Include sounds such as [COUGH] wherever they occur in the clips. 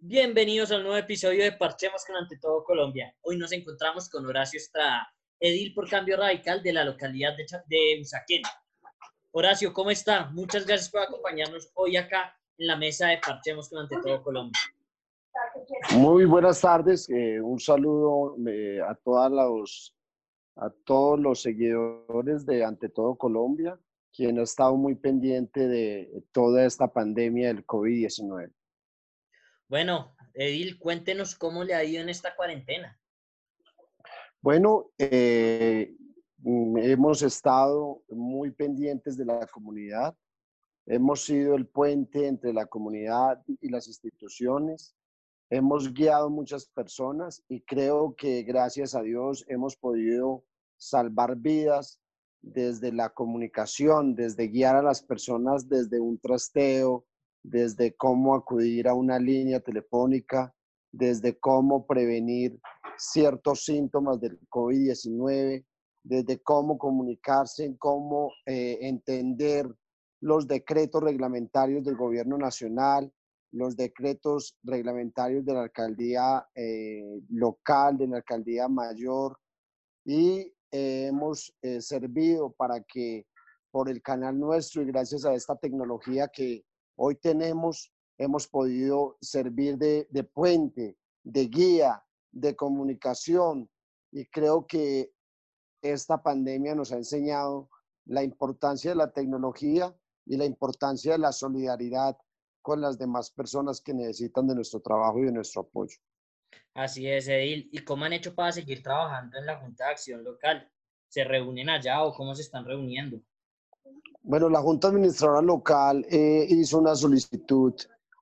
Bienvenidos al nuevo episodio de Parchemos con Ante Todo Colombia. Hoy nos encontramos con Horacio Estrada, edil por cambio radical de la localidad de, de Usaquén. Horacio, ¿cómo está? Muchas gracias por acompañarnos hoy acá en la mesa de Parchemos con Ante Todo Colombia. Muy buenas tardes, eh, un saludo eh, a, todas a todos los seguidores de Ante Todo Colombia, quien ha estado muy pendiente de toda esta pandemia del COVID-19. Bueno, Edil, cuéntenos cómo le ha ido en esta cuarentena. Bueno, eh, mm, hemos estado muy pendientes de la comunidad, hemos sido el puente entre la comunidad y las instituciones, hemos guiado muchas personas y creo que gracias a Dios hemos podido salvar vidas desde la comunicación, desde guiar a las personas desde un trasteo, desde cómo acudir a una línea telefónica, desde cómo prevenir ciertos síntomas del COVID-19, desde cómo comunicarse, cómo eh, entender los decretos reglamentarios del gobierno nacional, los decretos reglamentarios de la alcaldía eh, local, de la alcaldía mayor, y eh, hemos servido para que por el canal nuestro y gracias a esta tecnología que hoy tenemos, hemos podido servir de, puente, de guía, de comunicación y creo que esta pandemia nos ha enseñado la importancia de la tecnología y la importancia de la solidaridad con las demás personas que necesitan de nuestro trabajo y de nuestro apoyo. Así es, Edil. ¿Y cómo han hecho para seguir trabajando en la Junta de Acción Local? ¿Se reúnen allá o cómo se están reuniendo? Bueno, la Junta Administradora Local eh, hizo una solicitud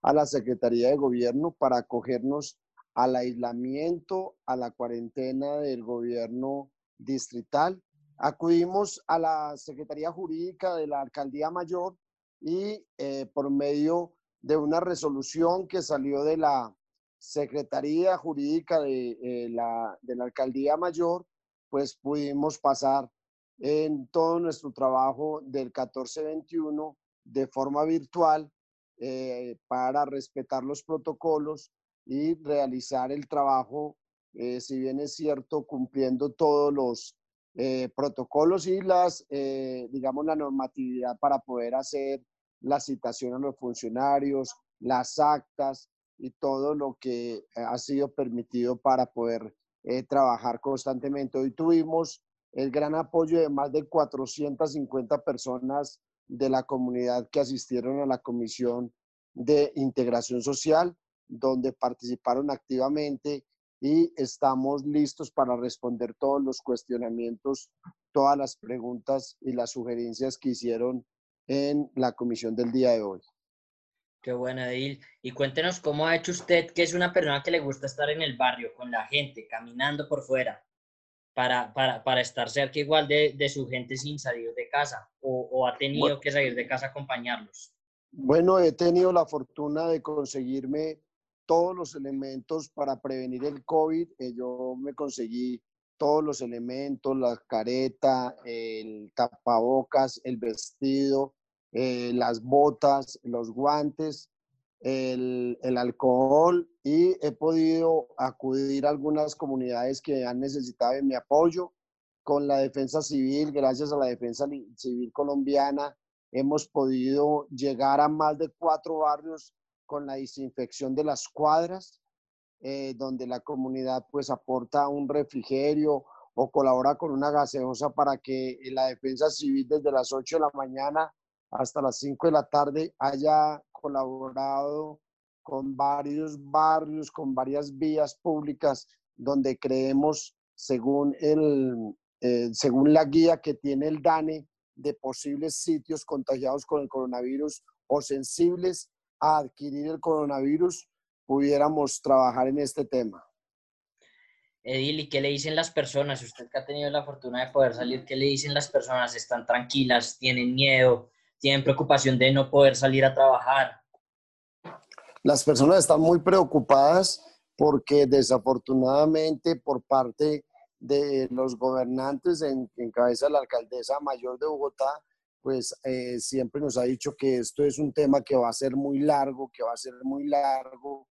a la Secretaría de Gobierno para acogernos al aislamiento, a la cuarentena del gobierno distrital. Acudimos a la Secretaría Jurídica de la Alcaldía Mayor y eh, por medio de una resolución que salió de la Secretaría Jurídica de, eh, la, de la Alcaldía Mayor, pues pudimos pasar en todo nuestro trabajo del 1421 de forma virtual eh, para respetar los protocolos y realizar el trabajo, eh, si bien es cierto, cumpliendo todos los eh, protocolos y las, digamos, la normatividad para poder hacer la citación a los funcionarios, las actas y todo lo que ha sido permitido para poder trabajar constantemente. Hoy tuvimos el gran apoyo de más de 450 personas de la comunidad que asistieron a la Comisión de Integración Social, donde participaron activamente y estamos listos para responder todos los cuestionamientos, todas las preguntas y las sugerencias que hicieron en la comisión del día de hoy. Qué bueno, Edil. Y cuéntenos cómo ha hecho usted, que es una persona que le gusta estar en el barrio, con la gente, caminando por fuera para, para, para estar cerca igual de, de, su gente sin salir de casa o, o ha tenido que salir de casa a acompañarlos? Bueno, he tenido la fortuna de conseguirme todos los elementos para prevenir el COVID. Eh, yo me conseguí todos los elementos, la careta, el tapabocas, el vestido, eh, las botas, los guantes el, alcohol y he podido acudir a algunas comunidades que han necesitado de mi apoyo. Con la defensa civil, gracias a la defensa civil colombiana, hemos podido llegar a más de cuatro barrios con la desinfección de las cuadras, eh, donde la comunidad pues aporta un refrigerio o colabora con una gaseosa para que la defensa civil desde las 8 de la mañana hasta las 5 de la tarde haya colaborado con varios barrios, con varias vías públicas, donde creemos, según, el, eh, según la guía que tiene el DANE, de posibles sitios contagiados con el coronavirus o sensibles a adquirir el coronavirus, pudiéramos trabajar en este tema. Edil, ¿y qué le dicen las personas? Usted que ha tenido la fortuna de poder salir, ¿qué le dicen las personas? ¿Están tranquilas? ¿Tienen miedo? Tienen preocupación de no poder salir a trabajar. Las personas están muy preocupadas porque desafortunadamente por parte de los gobernantes en, en cabeza de la alcaldesa mayor de Bogotá, pues eh, siempre nos ha dicho que esto es un tema que va a ser muy largo, que va a ser muy largo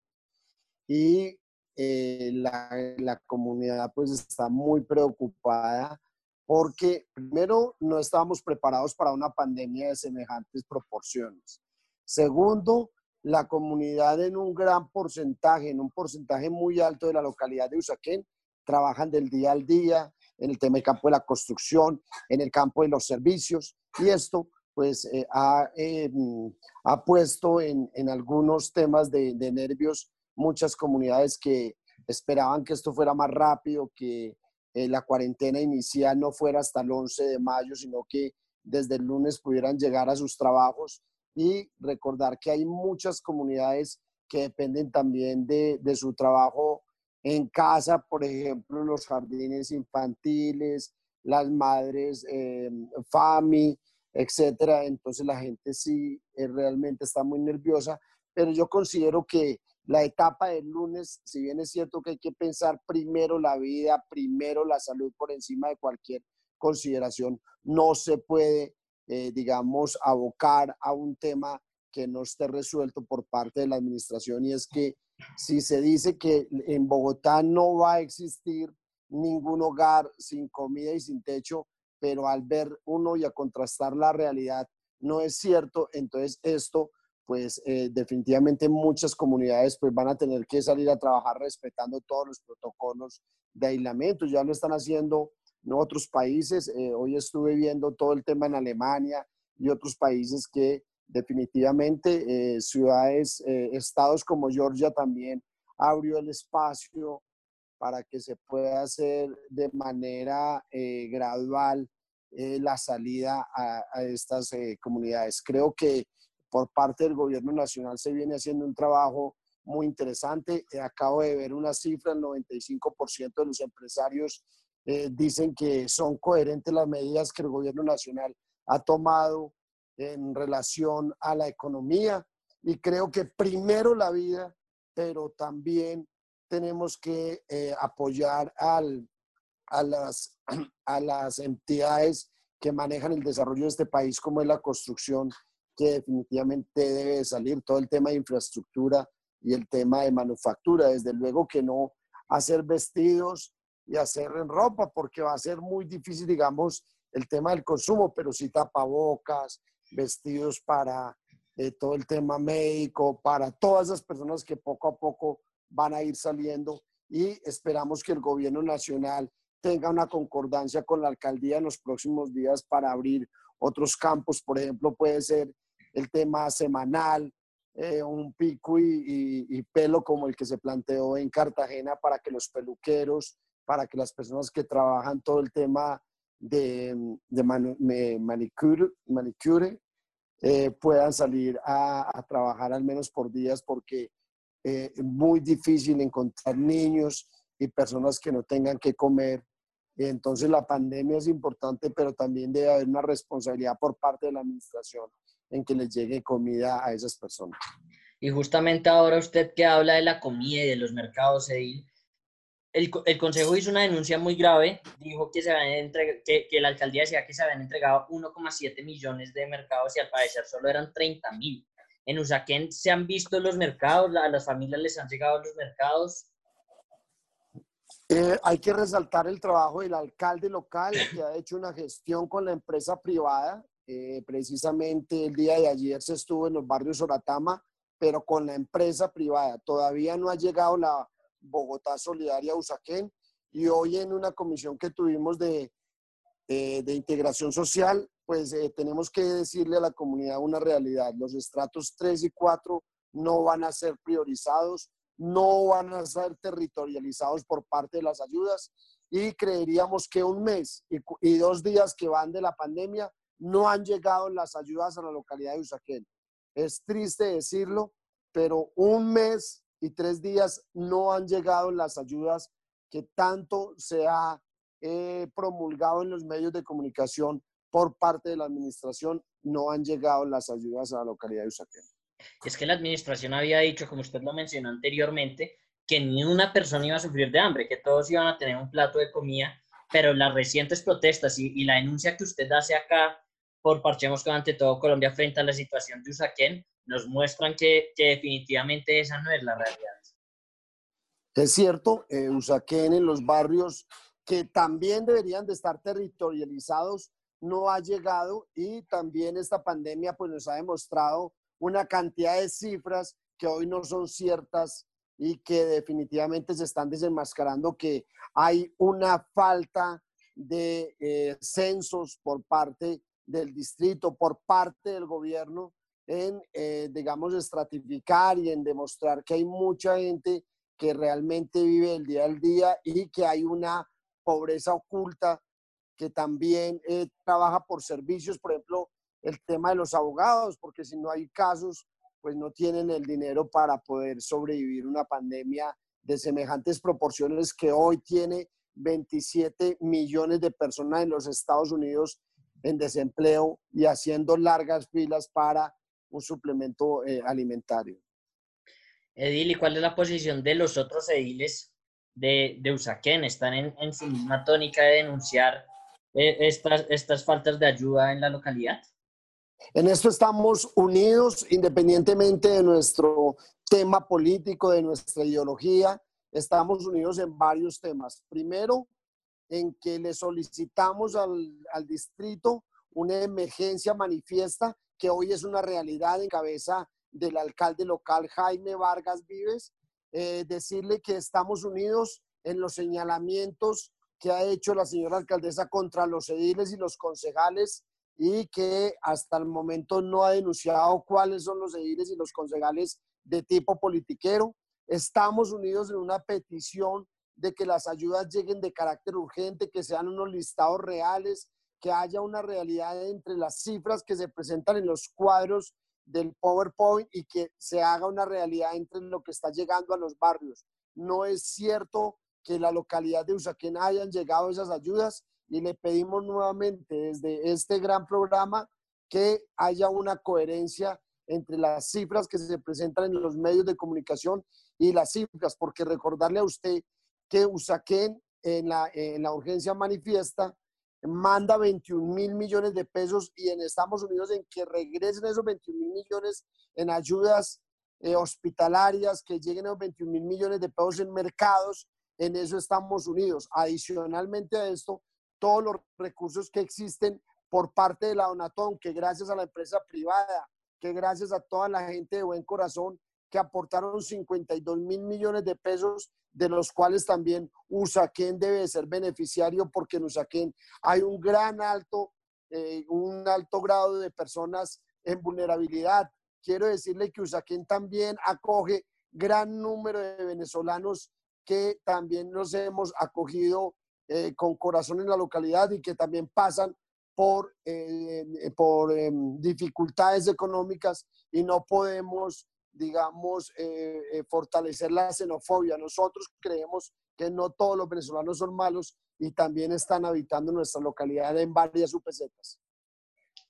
y eh, la, comunidad pues está muy preocupada porque primero no estábamos preparados para una pandemia de semejantes proporciones. Segundo, la comunidad en un gran porcentaje, en un porcentaje muy alto de la localidad de Usaquén, trabajan del día al día en el tema del campo de la construcción, en el campo de los servicios, y esto pues eh, ha, em, ha, puesto en, en algunos temas de, de, nervios muchas comunidades que esperaban que esto fuera más rápido, que eh, la cuarentena inicial no fuera hasta el 11 de mayo, sino que desde el lunes pudieran llegar a sus trabajos y recordar que hay muchas comunidades que dependen también de, su trabajo en casa, por ejemplo, los jardines infantiles, las madres, eh, FAMI, etcétera. Entonces la gente sí eh, realmente está muy nerviosa, pero yo considero que la etapa del lunes, si bien es cierto que hay que pensar primero la vida, primero la salud por encima de cualquier consideración, no se puede, eh, digamos, abocar a un tema que no esté resuelto por parte de la administración. Y es que si se dice que en Bogotá no va a existir ningún hogar sin comida y sin techo, pero al ver uno y a contrastar la realidad no es cierto, entonces esto pues eh, definitivamente muchas comunidades pues van a tener que salir a trabajar respetando todos los protocolos de aislamiento. Ya lo están haciendo en otros países. Eh, hoy estuve viendo todo el tema en Alemania y otros países que definitivamente eh, ciudades, estados como Georgia también abrió el espacio para que se pueda hacer de manera gradual la salida a estas comunidades. Creo que por parte del gobierno nacional se viene haciendo un trabajo muy interesante. Eh, acabo de ver una cifra, el 95% de los empresarios eh, dicen que son coherentes las medidas que el gobierno nacional ha tomado en relación a la economía. Y creo que primero la vida, pero también tenemos que eh, apoyar al, a, las, [CLEARS THROAT] a las entidades que manejan el desarrollo de este país, como es la construcción que definitivamente debe salir, todo el tema de infraestructura y el tema de manufactura. Desde luego que no hacer vestidos y hacer en ropa, porque va a ser muy difícil, digamos, el tema del consumo, pero sí tapabocas, vestidos para eh, todo el tema médico, para todas las personas que poco a poco van a ir saliendo y esperamos que el gobierno nacional tenga una concordancia con la alcaldía en los próximos días para abrir otros campos, por ejemplo, puede ser el tema semanal, eh, un pico y, pelo como el que se planteó en Cartagena para que los peluqueros, para que las personas que trabajan todo el tema de, de manicure, manicure eh, puedan salir a, trabajar al menos por días porque eh, es muy difícil encontrar niños y personas que no tengan que comer. Entonces la pandemia es importante, pero también debe haber una responsabilidad por parte de la administración en que les llegue comida a esas personas. Y justamente ahora usted que habla de la comida y de los mercados, Edil, el, el Consejo hizo una denuncia muy grave, dijo que, se que, que, la alcaldía decía que se habían entregado 1,7 millones de mercados y al parecer solo eran 30 mil. En Usaquén se han visto los mercados, a las familias les han llegado los mercados. Eh, hay que resaltar el trabajo del alcalde local que ha hecho una gestión con la empresa privada eh, precisamente el día de ayer se estuvo en los barrios Oratama, pero con la empresa privada. Todavía no ha llegado la Bogotá Solidaria Usaquén y hoy en una comisión que tuvimos de, eh, de integración social, pues eh, tenemos que decirle a la comunidad una realidad. Los estratos 3 y 4 no van a ser priorizados, no van a ser territorializados por parte de las ayudas y creeríamos que un mes y, y dos días que van de la pandemia no han llegado las ayudas a la localidad de Usaquén. Es triste decirlo, pero un mes y tres días no han llegado las ayudas que tanto se ha eh, promulgado en los medios de comunicación por parte de la administración, no han llegado las ayudas a la localidad de Usaquén. Es que la administración había dicho, como usted lo mencionó anteriormente, que ni una persona iba a sufrir de hambre, que todos iban a tener un plato de comida, pero las recientes protestas y, y la denuncia que usted hace acá por Parchemos con ante todo Colombia frente a la situación de Usaquén nos muestran que, que definitivamente esa no es la realidad. Es cierto, eh, Usaquén en los barrios que también deberían de estar territorializados no ha llegado y también esta pandemia pues nos ha demostrado una cantidad de cifras que hoy no son ciertas y que definitivamente se están desenmascarando que hay una falta de eh, censos por parte del distrito, por parte del gobierno, en, eh, digamos, estratificar y en demostrar que hay mucha gente que realmente vive el día al día y que hay una pobreza oculta que también eh, trabaja por servicios, por ejemplo, el tema de los abogados, porque si no hay casos, pues no tienen el dinero para poder sobrevivir una pandemia de semejantes proporciones que hoy tiene 27 millones de personas en los Estados Unidos en desempleo y haciendo largas filas para un suplemento eh, alimentario. Edil, ¿y cuál es la posición de los otros ediles de, de Usaquén? ¿Están en, en su misma tónica de denunciar eh, estas, estas faltas de ayuda en la localidad? En esto estamos unidos independientemente de nuestro tema político, de nuestra ideología. Estamos unidos en varios temas. Primero, en que le solicitamos al, al distrito una emergencia manifiesta que hoy es una realidad en cabeza del alcalde local Jaime Vargas Vives, eh, decirle que estamos unidos en los señalamientos que ha hecho la señora alcaldesa contra los ediles y los concejales y que hasta el momento no ha denunciado cuáles son los ediles y los concejales de tipo politiquero. Estamos unidos en una petición de que las ayudas lleguen de carácter urgente, que sean unos listados reales, que haya una realidad entre las cifras que se presentan en los cuadros del PowerPoint y que se haga una realidad entre lo que está llegando a los barrios. No es cierto que la localidad de Usaquén hayan llegado esas ayudas y le pedimos nuevamente desde este gran programa que haya una coherencia entre las cifras que se presentan en los medios de comunicación y las cifras, porque recordarle a usted que Usaquén en la, en la urgencia manifiesta manda 21 mil millones de pesos y en Estados Unidos en que regresen esos 21 mil millones en ayudas eh, hospitalarias, que lleguen esos 21 mil millones de pesos en mercados en eso estamos unidos. Adicionalmente a esto, todos los recursos que existen por parte de la Donatón, que gracias a la empresa privada, que gracias a toda la gente de buen corazón que aportaron 52 mil millones de pesos, de los cuales también Usaquén debe ser beneficiario, porque en Usaquén hay un gran alto, eh, un alto grado de personas en vulnerabilidad. Quiero decirle que Usaquén también acoge gran número de venezolanos que también nos hemos acogido eh, con corazón en la localidad y que también pasan por, eh, por em, dificultades económicas y no podemos, digamos, eh, fortalecer la xenofobia. Nosotros creemos que no todos los venezolanos son malos y también están habitando nuestra localidad en varias UPCs.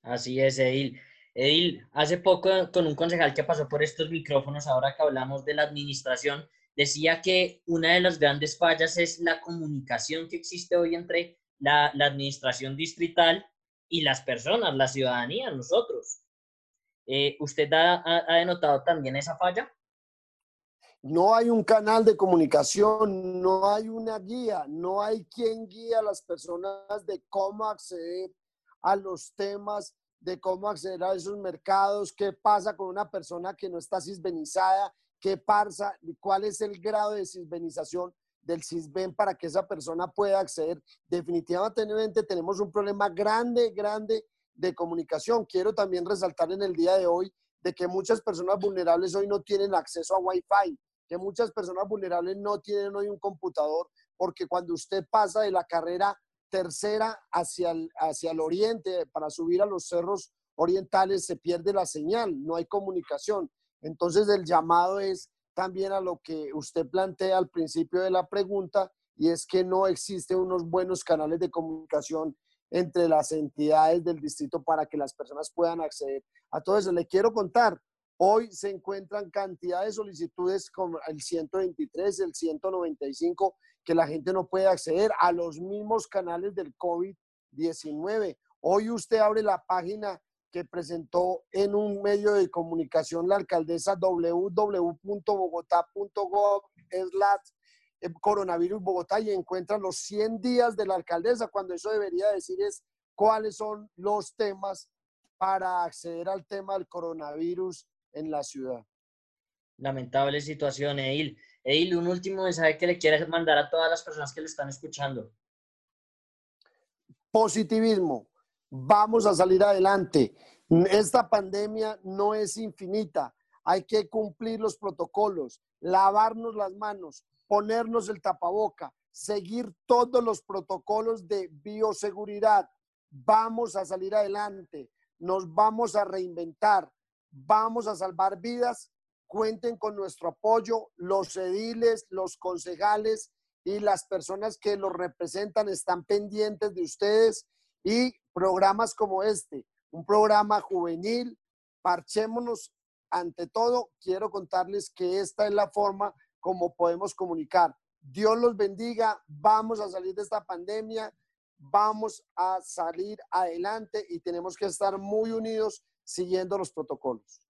Así es, Edil. Edil, hace poco con un concejal que pasó por estos micrófonos, ahora que hablamos de la administración, decía que una de las grandes fallas es la comunicación que existe hoy entre la, administración distrital y las personas, la ciudadanía, nosotros. Eh, ¿Usted ha, denotado también esa falla? No hay un canal de comunicación, no hay una guía, no hay quien guía a las personas de cómo acceder a los temas, de cómo acceder a esos mercados, qué pasa con una persona que no está cisbenizada qué pasa, cuál es el grado de cisbenización del CISBEN para que esa persona pueda acceder. Definitivamente tenemos un problema grande, grande de comunicación. Quiero también resaltar en el día de hoy de que muchas personas vulnerables hoy no tienen acceso a Wi-Fi, que muchas personas vulnerables no tienen hoy un computador, porque cuando usted pasa de la carrera tercera hacia el, hacia el oriente para subir a los cerros orientales, se pierde la señal, no hay comunicación. Entonces el llamado es también a lo que usted plantea al principio de la pregunta y es que no existen unos buenos canales de comunicación entre las entidades del distrito para que las personas puedan acceder a todo eso. Le quiero contar, hoy se encuentran cantidad de solicitudes como el 123, el 195, que la gente no puede acceder a los mismos canales del COVID-19. Hoy usted abre la página que presentó en un medio de comunicación la alcaldesa www.bogotá.gov coronavirus Bogotá y encuentran los 100 días de la alcaldesa, cuando eso debería decir es cuáles son los temas para acceder al tema del coronavirus en la ciudad. Lamentable situación, Edil. Edil, un último mensaje que le quieres mandar a todas las personas que le están escuchando. Positivismo. Vamos a salir adelante. Esta pandemia no es infinita. Hay que cumplir los protocolos, lavarnos las manos, ponernos el tapaboca, seguir todos los protocolos de bioseguridad. Vamos a salir adelante, nos vamos a reinventar, vamos a salvar vidas. Cuenten con nuestro apoyo, los ediles, los concejales y las personas que los representan están pendientes de ustedes y programas como este, un programa juvenil, parchémonos. Ante todo, quiero contarles que esta es la forma como podemos comunicar. Dios los bendiga, vamos a salir de esta pandemia, vamos a salir adelante y tenemos que estar muy unidos siguiendo los protocolos.